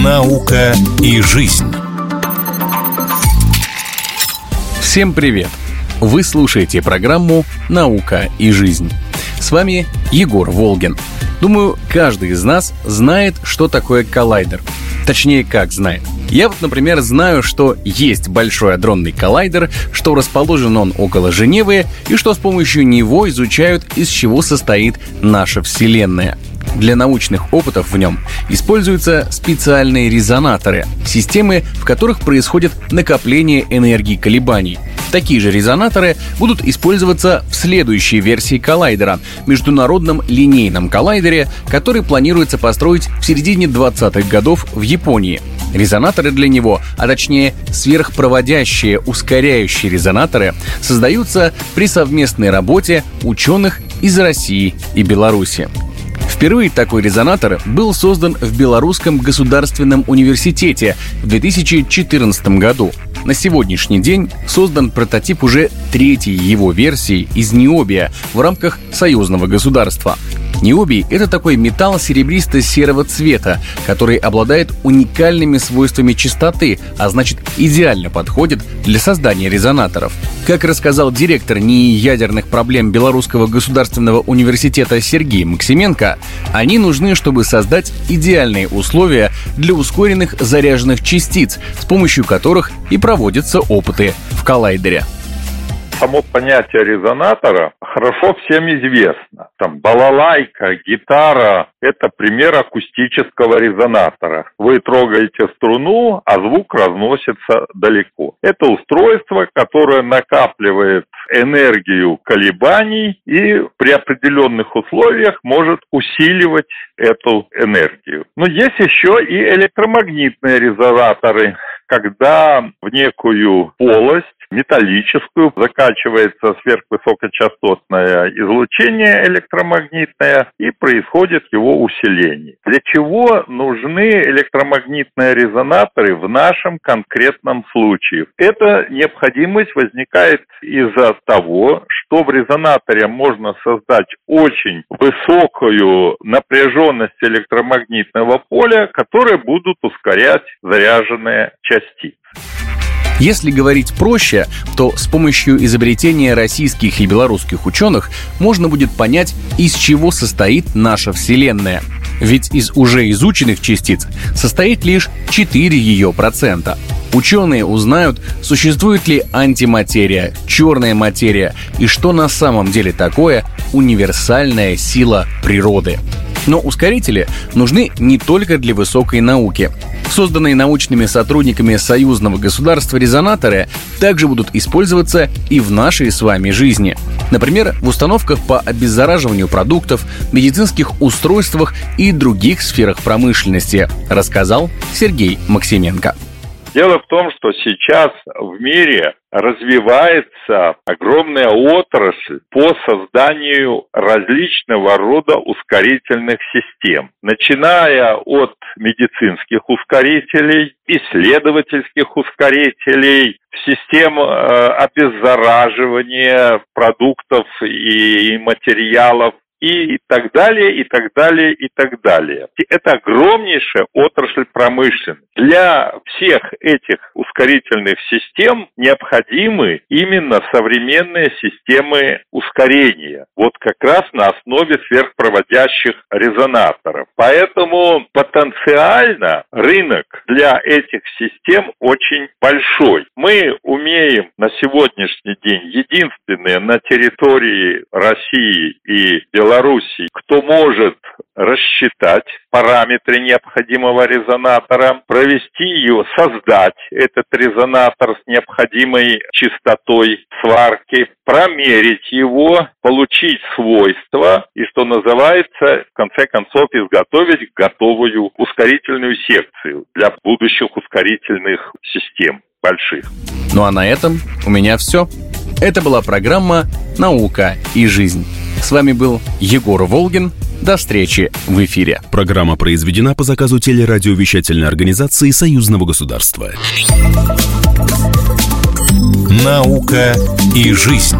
Наука и жизнь. Всем привет! Вы слушаете программу «Наука и жизнь». С вами Егор Волгин. Думаю, каждый из нас знает, что такое коллайдер. Точнее, как знает. Я вот, например, знаю, что есть Большой адронный коллайдер, что расположен он около Женевы и что с помощью него изучают, из чего состоит наша Вселенная – для научных опытов в нем используются специальные резонаторы, системы, в которых происходит накопление энергии колебаний. Такие же резонаторы будут использоваться в следующей версии коллайдера — международном линейном коллайдере, который планируется построить в середине 20-х годов в Японии. Резонаторы для него, а точнее сверхпроводящие ускоряющие резонаторы, создаются при совместной работе ученых из России и Беларуси. Впервые такой резонатор был создан в Белорусском государственном университете в 2014 году. На сегодняшний день создан прототип уже третьей его версии из необия в рамках союзного государства. Необий — это такой металл серебристо-серого цвета, который обладает уникальными свойствами чистоты, а значит идеально подходит для создания резонаторов. Как рассказал директор НИИ ядерных проблем Белорусского государственного университета Сергей Максименко, они нужны, чтобы создать идеальные условия для ускоренных заряженных частиц, с помощью которых и проводятся опыты в коллайдере само понятие резонатора хорошо всем известно. Там балалайка, гитара – это пример акустического резонатора. Вы трогаете струну, а звук разносится далеко. Это устройство, которое накапливает энергию колебаний и при определенных условиях может усиливать эту энергию. Но есть еще и электромагнитные резонаторы, когда в некую полость металлическую, закачивается сверхвысокочастотное излучение электромагнитное и происходит его усиление. Для чего нужны электромагнитные резонаторы в нашем конкретном случае? Эта необходимость возникает из-за того, что в резонаторе можно создать очень высокую напряженность электромагнитного поля, которые будут ускорять заряженные частицы. Если говорить проще, то с помощью изобретения российских и белорусских ученых можно будет понять, из чего состоит наша Вселенная. Ведь из уже изученных частиц состоит лишь 4 ее процента. Ученые узнают, существует ли антиматерия, черная материя и что на самом деле такое универсальная сила природы. Но ускорители нужны не только для высокой науки. Созданные научными сотрудниками союзного государства резонаторы также будут использоваться и в нашей с вами жизни. Например, в установках по обеззараживанию продуктов, медицинских устройствах и других сферах промышленности, рассказал Сергей Максименко. Дело в том, что сейчас в мире развивается огромная отрасль по созданию различного рода ускорительных систем, начиная от медицинских ускорителей, исследовательских ускорителей, систем э, обеззараживания продуктов и материалов и так далее, и так далее, и так далее. Это огромнейшая отрасль промышленности. Для всех этих ускорительных систем необходимы именно современные системы ускорения. Вот как раз на основе сверхпроводящих резонаторов. Поэтому потенциально рынок для этих систем очень большой. Мы умеем на сегодняшний день единственные на территории России и Белоруссии, кто может рассчитать параметры необходимого резонатора, провести ее, создать этот резонатор с необходимой частотой сварки, промерить его, получить свойства и, что называется, в конце концов, изготовить готовую ускорительную секцию для будущих ускорительных систем больших. Ну а на этом у меня все. Это была программа «Наука и жизнь». С вами был Егор Волгин. До встречи в эфире. Программа произведена по заказу телерадиовещательной организации Союзного государства. «Наука и жизнь».